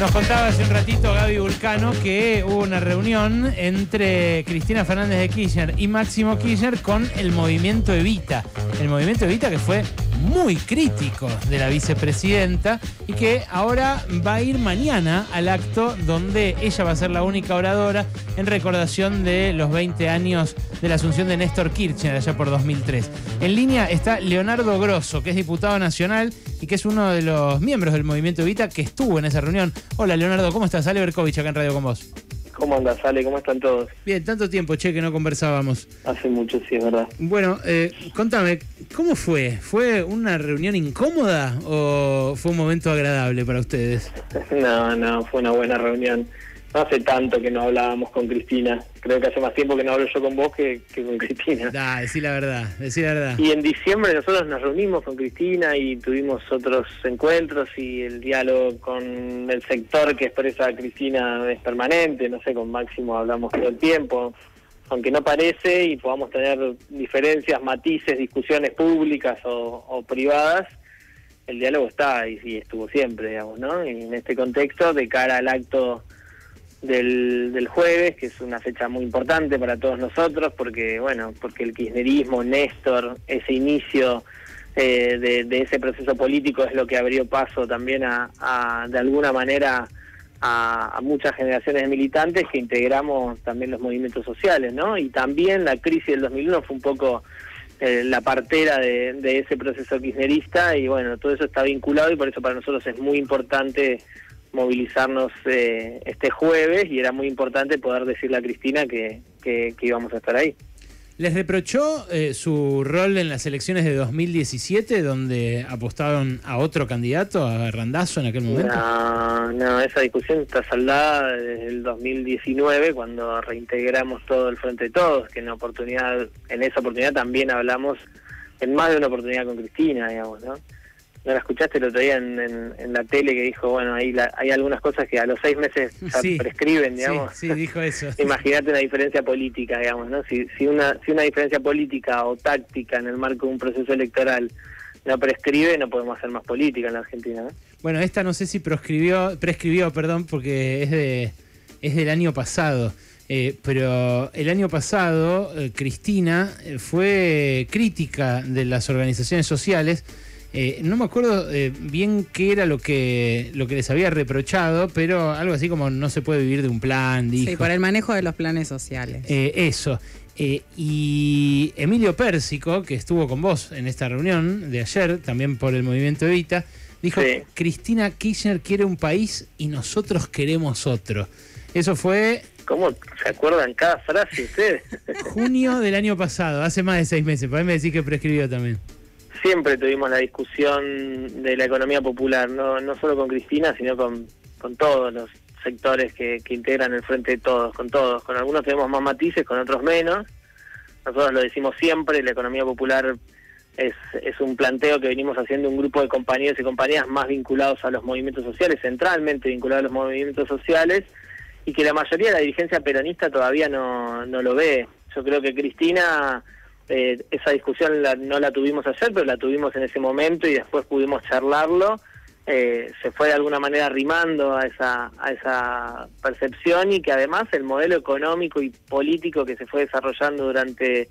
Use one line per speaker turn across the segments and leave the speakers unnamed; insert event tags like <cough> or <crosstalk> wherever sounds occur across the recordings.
Nos contaba hace un ratito Gaby Vulcano que hubo una reunión entre Cristina Fernández de Kirchner y Máximo Kirchner con el movimiento Evita. El movimiento Evita que fue muy crítico de la vicepresidenta y que ahora va a ir mañana al acto donde ella va a ser la única oradora en recordación de los 20 años de la asunción de Néstor Kirchner allá por 2003. En línea está Leonardo Grosso, que es diputado nacional y que es uno de los miembros del movimiento Evita que estuvo en esa reunión. Hola Leonardo, ¿cómo estás? Ale Berkovich acá en Radio con vos.
¿Cómo andas, Ale? ¿Cómo están todos?
Bien, tanto tiempo, che, que no conversábamos.
Hace mucho, sí, es verdad.
Bueno, eh, contame, ¿cómo fue? ¿Fue una reunión incómoda o fue un momento agradable para ustedes? <laughs>
no, no, fue una buena reunión. No hace tanto que no hablábamos con Cristina. Creo que hace más tiempo que no hablo yo con vos que, con Cristina.
Da, decí la verdad, decí la verdad.
Y en diciembre nosotros nos reunimos con Cristina y tuvimos otros encuentros y el diálogo con el sector que expresa Cristina es permanente. No sé, con Máximo hablamos todo el tiempo. Aunque no parece y podamos tener diferencias, matices, discusiones públicas o, privadas, el diálogo está y, y estuvo siempre, digamos, ¿no? Y en este contexto, de cara al acto del, del jueves, que es una fecha muy importante para todos nosotros, porque, bueno, porque el kirchnerismo, Néstor, ese inicio eh, de, ese proceso político es lo que abrió paso también a, de alguna manera, a, muchas generaciones de militantes que integramos también los movimientos sociales, ¿no? Y también la crisis del 2001 fue un poco eh, la partera de, de ese proceso kirchnerista y bueno, todo eso está vinculado y por eso para nosotros es muy importante movilizarnos eh, este jueves y era muy importante poder decirle a Cristina que, que, íbamos a estar ahí.
¿Les reprochó eh, su rol en las elecciones de 2017, donde apostaron a otro candidato, a Randazo en aquel momento?
No, no, esa discusión está saldada desde el 2019, cuando reintegramos todo el Frente de Todos, que en, oportunidad, en esa oportunidad también hablamos en más de una oportunidad con Cristina, digamos, ¿no? No la escuchaste el otro día en, la tele que dijo, bueno, hay, hay algunas cosas que a los seis meses ya prescriben, digamos.
Sí, dijo eso. <laughs>
Imagínate una diferencia política, digamos, ¿no? Si, si, una, si una diferencia política o táctica en el marco de un proceso electoral no prescribe, no podemos hacer más política en la Argentina, ¿no?
Bueno, esta no sé si prescribió, prescribió, perdón, porque es de es del año pasado. Eh, pero el año pasado eh, Cristina eh, fue crítica de las organizaciones sociales eh, no me acuerdo eh, bien qué era lo que, lo que les había reprochado, pero algo así como no se puede vivir de un plan, dijo.
Sí, por el manejo de los planes sociales.
Eh, eso. y Emilio Pérsico, que estuvo con vos en esta reunión de ayer, también por el movimiento Evita, dijo, Cristina Kirchner quiere un país y nosotros queremos otro. Eso fue...
¿Cómo se acuerdan cada frase ustedes?
junio del año pasado, hace más de seis meses. Por ahí me decís que prescribió también
siempre tuvimos la discusión de la economía popular, no, no solo con Cristina, sino con, todos los sectores que, integran el frente de todos, con todos. Con algunos tenemos más matices, con otros menos. Nosotros lo decimos siempre, la economía popular es, un planteo que venimos haciendo un grupo de compañeros y compañeras más vinculados a los movimientos sociales, centralmente vinculados a los movimientos sociales, y que la mayoría de la dirigencia peronista todavía no lo ve. Yo creo que Cristina eh, esa discusión no la tuvimos ayer, pero la tuvimos en ese momento y después pudimos charlarlo. Eh, se fue de alguna manera arrimando a esa, a esa percepción y que además el modelo económico y político que se fue desarrollando durante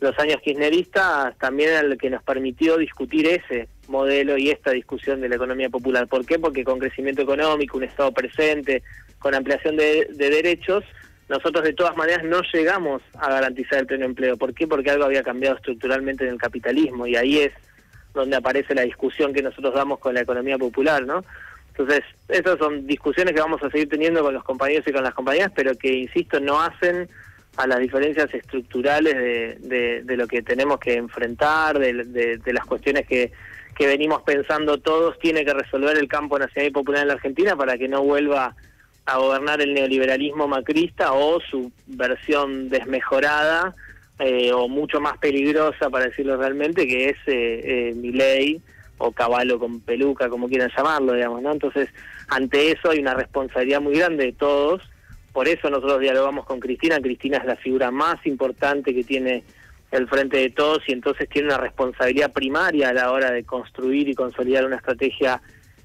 los años kirchneristas también era el que nos permitió discutir ese modelo y esta discusión de la economía popular. ¿Por qué? Porque con crecimiento económico, un Estado presente, con ampliación de derechos, nosotros de todas maneras no llegamos a garantizar el pleno empleo. ¿Por qué? Porque algo había cambiado estructuralmente en el capitalismo y ahí es donde aparece la discusión que nosotros damos con la economía popular, ¿no? Entonces, esas son discusiones que vamos a seguir teniendo con los compañeros y con las compañeras, pero que, insisto, no hacen a las diferencias estructurales de, de, lo que tenemos que enfrentar, de, de, las cuestiones que, que venimos pensando todos, tiene que resolver el campo nacional y popular en la Argentina para que no vuelva a gobernar el neoliberalismo macrista o su versión desmejorada eh, o mucho más peligrosa, para decirlo realmente, que es eh, eh, ley o caballo con peluca, como quieran llamarlo, digamos, ¿no? Entonces, ante eso hay una responsabilidad muy grande de todos, por eso nosotros dialogamos con Cristina, Cristina es la figura más importante que tiene el frente de todos y entonces tiene una responsabilidad primaria a la hora de construir y consolidar una estrategia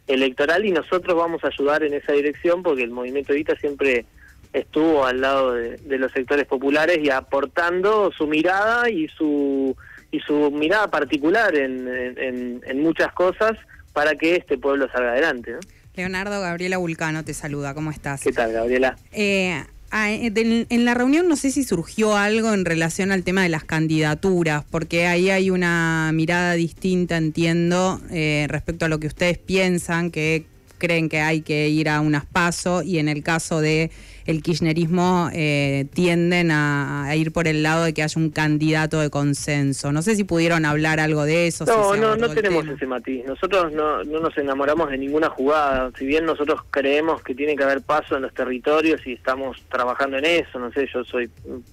electoral y nosotros vamos a ayudar en esa dirección porque el movimiento Evita siempre estuvo al lado de, de los sectores populares y aportando su mirada y su y su mirada particular en, en, en muchas cosas para que este pueblo salga adelante. ¿no?
Leonardo Gabriela Vulcano te saluda, ¿cómo estás?
¿Qué tal, Gabriela?
Eh, ah, eh, de- en la reunión no sé si surgió algo en relación al tema de las candidaturas, porque ahí hay una mirada distinta, entiendo, eh, respecto a lo que ustedes piensan, que creen que hay que ir a unas pasos y en el caso de el kirchnerismo eh, tienden a, a ir por el lado de que haya un candidato de consenso. No sé si pudieron hablar algo de eso.
No, no, no tenemos
tema.
ese matiz. Nosotros no, no nos enamoramos de ninguna jugada. Si bien nosotros creemos que tiene que haber paso en los territorios y estamos trabajando en eso, no sé, yo soy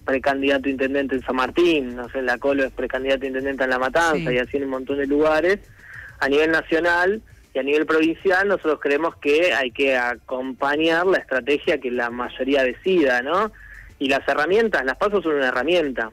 precandidato intendente en San Martín, no sé, la Colo es precandidato intendente en La Matanza
Sí.
y así en un montón de lugares. A nivel nacional y a nivel provincial nosotros creemos que hay que acompañar la estrategia que la mayoría decida, ¿no? Y las herramientas, las pasos son una herramienta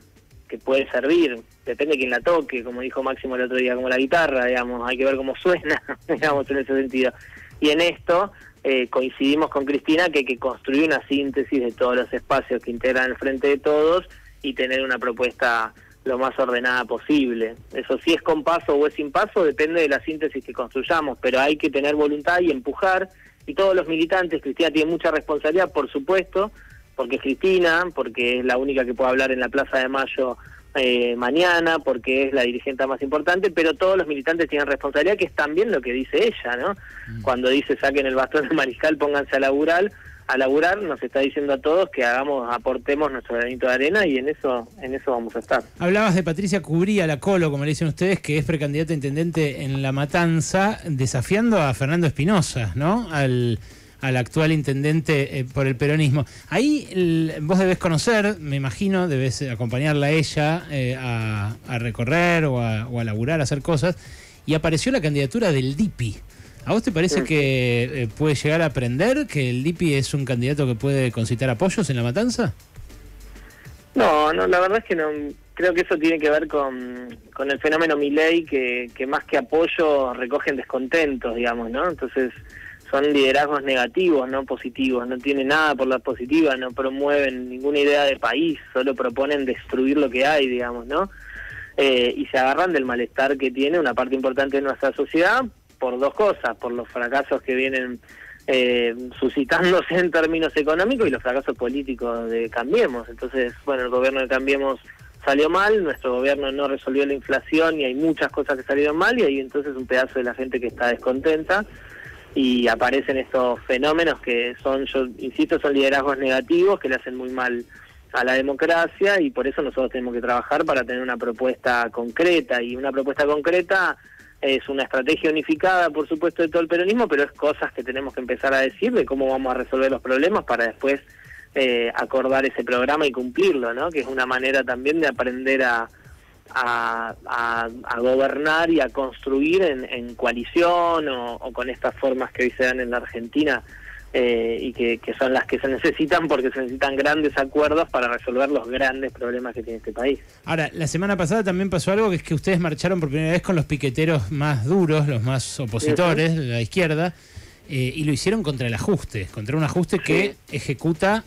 que puede servir, depende de quién la toque, como dijo Máximo el otro día, como la guitarra, digamos, hay que ver cómo suena, <laughs> digamos, en ese sentido. Y en esto eh, coincidimos con Cristina que hay que construir una síntesis de todos los espacios que integran el Frente de Todos y tener una propuesta lo más ordenada posible. Eso si es con paso o es sin paso depende de la síntesis que construyamos, pero hay que tener voluntad y empujar. Y todos los militantes, Cristina tiene mucha responsabilidad, por supuesto, porque es Cristina, porque es la única que puede hablar en la Plaza de Mayo eh, mañana, porque es la dirigente más importante, pero todos los militantes tienen responsabilidad, que es también lo que dice ella, ¿no? Cuando dice saquen el bastón de mariscal, pónganse a laburar, a laburar, nos está diciendo a todos que hagamos, aportemos nuestro granito de arena y en eso, en eso vamos a estar.
Hablabas de Patricia Cubría, la Colo, como le dicen ustedes, que es precandidata a intendente en La Matanza, desafiando a Fernando Espinosa, ¿no? Al, al actual intendente eh, por el peronismo. Ahí el- vos debes conocer, me imagino, debes acompañarla a ella eh, a, a recorrer o a, o a laburar, a hacer cosas, y apareció la candidatura del DIPI. ¿A vos te parece
Sí.
que eh, puede llegar a aprender que el DIPI es un candidato que puede concitar apoyos en La Matanza?
No, no, la verdad es que no. Creo que eso tiene que ver con, con el fenómeno Milei, que, que más que apoyo recogen descontentos, digamos, ¿no? Entonces son liderazgos negativos, no positivos. No tienen nada por la positiva, no promueven ninguna idea de país, solo proponen destruir lo que hay, digamos, ¿no? Eh, y se agarran del malestar que tiene una parte importante de nuestra sociedad por dos cosas, por los fracasos que vienen eh, suscitándose en términos económicos y los fracasos políticos de Cambiemos. Entonces, bueno, el gobierno de Cambiemos salió mal, nuestro gobierno no resolvió la inflación y hay muchas cosas que salieron mal y hay entonces un pedazo de la gente que está descontenta y aparecen estos fenómenos que son, yo insisto, son liderazgos negativos que le hacen muy mal a la democracia y por eso nosotros tenemos que trabajar para tener una propuesta concreta y una propuesta concreta es una estrategia unificada, por supuesto, de todo el peronismo, pero es cosas que tenemos que empezar a decir de cómo vamos a resolver los problemas para después eh, acordar ese programa y cumplirlo, ¿no? Que es una manera también de aprender a, a, a- a gobernar y a construir en, en coalición o, o con estas formas que hoy se dan en la Argentina eh, y que, que son las que se necesitan porque se necesitan grandes acuerdos para resolver los grandes problemas que tiene este país.
Ahora, la semana pasada también pasó algo que es que ustedes marcharon por primera vez con los piqueteros más duros, los más opositores de la izquierda, eh, y lo hicieron contra el ajuste, contra un ajuste que ejecuta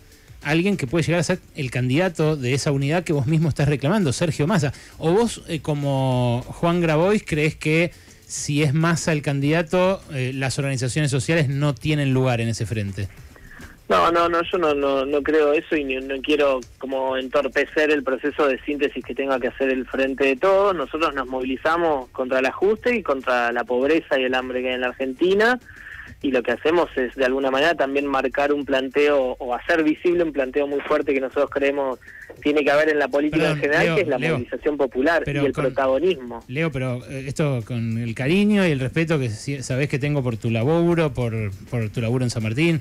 alguien que puede llegar a ser el candidato de esa unidad que vos mismo estás reclamando, Sergio Massa. O vos, eh, como Juan Grabois, crees que si es Massa el candidato, eh, las organizaciones sociales no tienen lugar en ese frente.
No, no, no, yo no, no, no creo eso y no quiero como entorpecer el proceso de síntesis que tenga que hacer el frente de todos. Nosotros nos movilizamos contra el ajuste y contra la pobreza y el hambre que hay en la Argentina y lo que hacemos es de alguna manera también marcar un planteo o hacer visible un planteo muy fuerte que nosotros creemos tiene que haber en la política
Perdón,
en general,
Leo,
que es la
Leo,
movilización popular y el
con-
protagonismo.
Leo, pero eh, esto con el cariño y el respeto que sabés que tengo por tu laburo, por, por tu laburo en San Martín,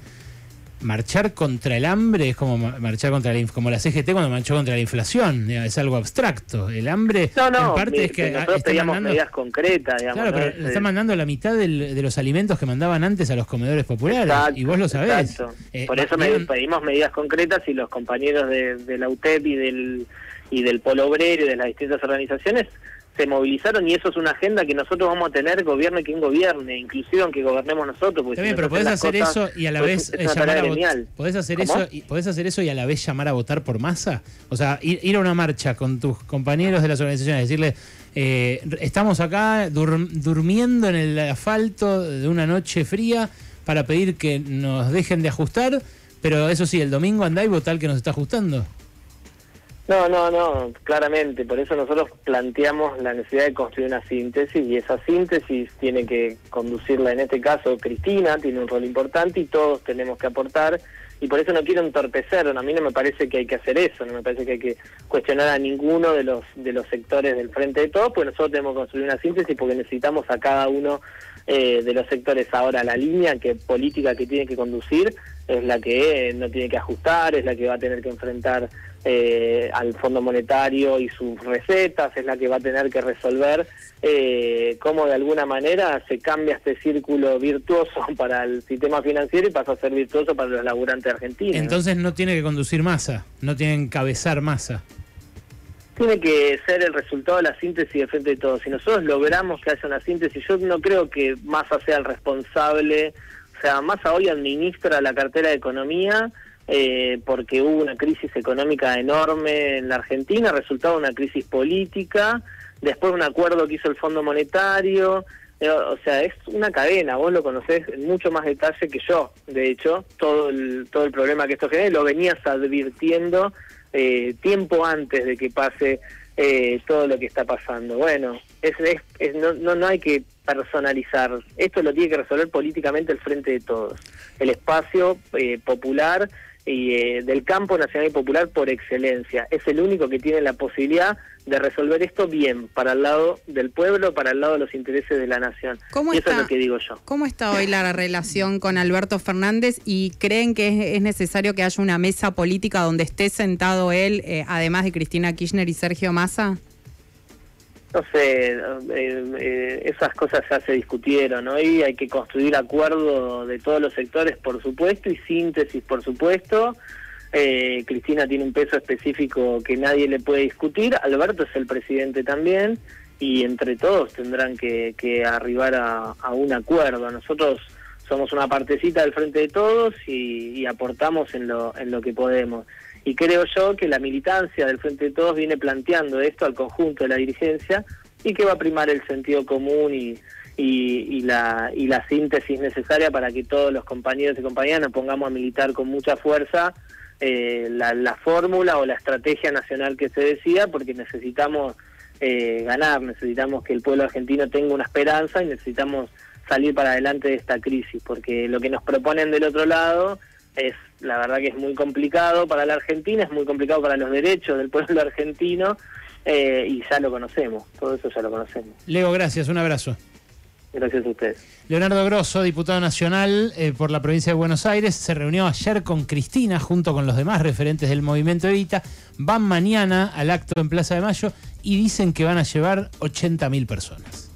marchar contra el hambre es como ma- marchar contra la, como la CGT cuando marchó contra la inflación, es algo abstracto. El hambre
No, no,
en parte es que
nosotros pedíamos
mandando,
medidas concretas, digamos.
claro, pero le está
eh,
mandando la mitad del- de los alimentos que mandaban antes a los comedores populares
Exacto,
y vos lo sabés.
exacto.
Eh,
Por eso
dieron-
pedimos medidas concretas y los compañeros de, de la UTEP y del y del Polo Obrero y de las distintas organizaciones se movilizaron y eso es una agenda que nosotros vamos a tener, gobierne quien gobierne, inclusive aunque gobernemos nosotros.
También, pero podés hacer eso y a la vez llamar a votar. ¿Podés hacer, eso y, ¿Podés hacer eso y a la vez llamar a votar por masa? O sea, ir, a una marcha con tus compañeros de las organizaciones, decirle, eh, estamos acá durmiendo en el asfalto de una noche fría para pedir que nos dejen de ajustar, pero eso sí, el domingo andá y votar que nos está ajustando.
No, no, no, claramente. Por eso nosotros planteamos la necesidad de construir una síntesis y esa síntesis tiene que conducirla, en este caso, Cristina, tiene un rol importante y todos tenemos que aportar. Y por eso no quiero entorpecer, a mí no me parece que hay que hacer eso, no me parece que hay que cuestionar a ninguno de los de los sectores del frente de todos, pues nosotros tenemos que construir una síntesis porque necesitamos a cada uno eh, de los sectores. Ahora, la línea que política que tiene que conducir es la que no tiene que ajustar, es la que va a tener que enfrentar eh, al Fondo Monetario y sus recetas, es la que va a tener que resolver eh, cómo de alguna manera se cambia este círculo virtuoso <laughs> para el sistema financiero y pasa a ser virtuoso para los laburantes argentinos.
Entonces no tiene que conducir masa, no tiene que encabezar masa.
Tiene que ser el resultado de la síntesis de frente de todos. Si nosotros logramos que haya una síntesis, yo no creo que Massa sea el responsable, o sea, Massa hoy administra la cartera de economía, eh, porque hubo una crisis económica enorme en la Argentina, resultado una crisis política, después un acuerdo que hizo el Fondo Monetario, eh, o sea, es una cadena, vos lo conocés en mucho más detalle que yo, de hecho, todo el, todo el problema que esto genera, lo venías advirtiendo eh, tiempo antes de que pase todo lo que está pasando. Bueno, es, es, no, no, no hay que personalizar, esto lo tiene que resolver políticamente el frente de todos, el espacio popular y eh, del campo nacional y popular por excelencia. Es el único que tiene la posibilidad de resolver esto bien, para el lado del pueblo, para el lado de los intereses de la nación.
¿Cómo
y
está,
eso es lo que digo yo.
¿Cómo está hoy la relación con Alberto Fernández y creen que es, necesario que haya una mesa política donde esté sentado él, eh, además de Cristina Kirchner y Sergio Massa?
No sé, eh, eh, esas cosas ya se discutieron, hoy hay que construir acuerdo de todos los sectores, por supuesto, y síntesis, por supuesto. Eh, Cristina tiene un peso específico que nadie le puede discutir, Alberto es el presidente también, y entre todos tendrán que, arribar a, un acuerdo. Nosotros somos una partecita del frente de todos y, y aportamos en lo, en lo que podemos. Y creo yo que la militancia del Frente de Todos viene planteando esto al conjunto de la dirigencia y que va a primar el sentido común y, y, la, y la síntesis necesaria para que todos los compañeros y compañeras nos pongamos a militar con mucha fuerza eh, la, fórmula o la estrategia nacional que se decida, porque necesitamos eh, ganar, necesitamos que el pueblo argentino tenga una esperanza y necesitamos salir para adelante de esta crisis, porque lo que nos proponen del otro lado es la verdad que es muy complicado para la Argentina, es muy complicado para los derechos del pueblo <laughs> argentino eh, y ya lo conocemos, todo eso ya lo conocemos.
Leo, gracias, un abrazo.
Gracias a ustedes.
Leonardo Grosso, diputado nacional eh, por la provincia de Buenos Aires, se reunió ayer con Cristina junto con los demás referentes del movimiento Evita. Van mañana al acto en Plaza de Mayo y dicen que van a llevar 80.000 personas.